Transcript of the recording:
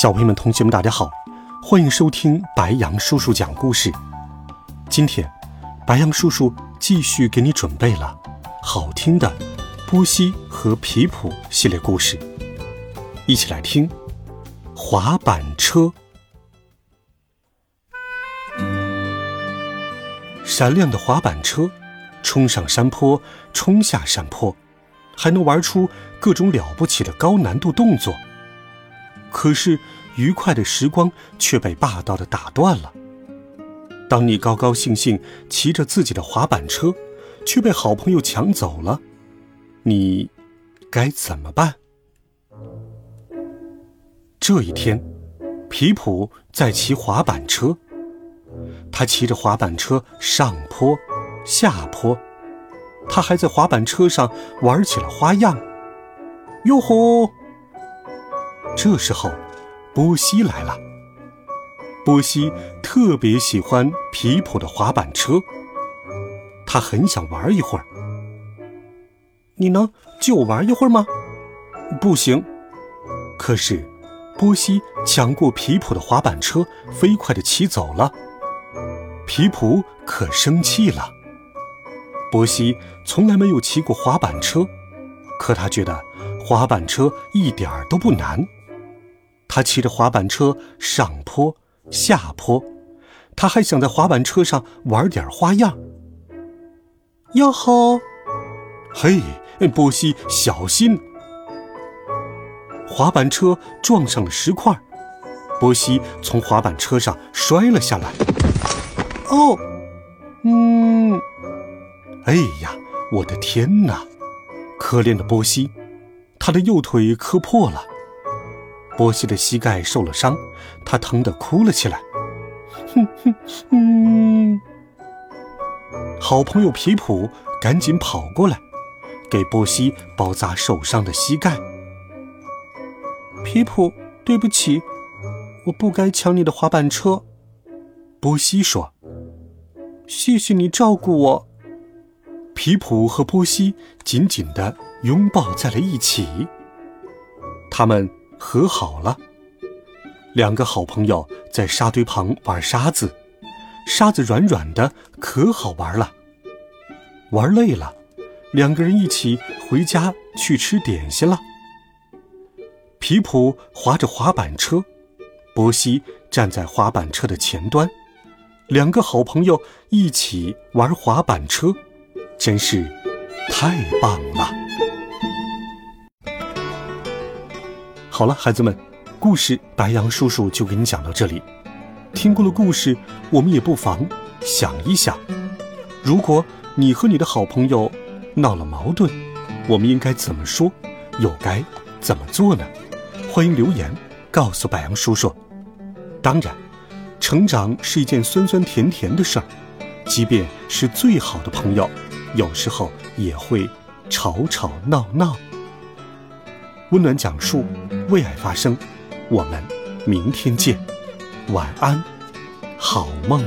小朋友们、同学们，大家好，欢迎收听白羊叔叔讲故事。今天，白羊叔叔继续给你准备了好听的波西和皮普系列故事，一起来听滑板车。闪亮的滑板车，冲上山坡，冲下山坡，还能玩出各种了不起的高难度动作。可是，愉快的时光却被霸道的打断了。当你高高兴兴骑着自己的滑板车，却被好朋友抢走了，你该怎么办？这一天，皮普在骑滑板车，他骑着滑板车上坡、下坡，他还在滑板车上玩起了花样。哟吼！这时候，波西来了。波西特别喜欢皮普的滑板车，他很想玩一会儿。你能借我玩一会儿吗？不行。可是，波西抢过皮普的滑板车，飞快的骑走了。皮普可生气了。波西从来没有骑过滑板车，可他觉得滑板车一点儿都不难。他骑着滑板车上坡下坡，他还想在滑板车上玩点花样。哟吼！嘿，波西，小心！滑板车撞上了石块，波西从滑板车上摔了下来。哦，嗯，哎呀，我的天哪！可怜的波西，他的右腿磕破了。波西的膝盖受了伤，他疼得哭了起来。哼哼哼！好朋友皮普赶紧跑过来，给波西包扎受伤的膝盖。皮普，对不起，我不该抢你的滑板车。波西说：“谢谢你照顾我。”皮普和波西紧紧地拥抱在了一起。他们。和好了，两个好朋友在沙堆旁玩沙子，沙子软软的，可好玩了。玩累了，两个人一起回家去吃点心了。皮普划着滑板车，波西站在滑板车的前端，两个好朋友一起玩滑板车，真是太棒了。好了，孩子们，故事白羊叔叔就给你讲到这里。听过了故事，我们也不妨想一想：如果你和你的好朋友闹了矛盾，我们应该怎么说，又该怎么做呢？欢迎留言告诉白羊叔叔。当然，成长是一件酸酸甜甜的事儿，即便是最好的朋友，有时候也会吵吵闹闹。温暖讲述，为爱发声。我们明天见，晚安，好梦。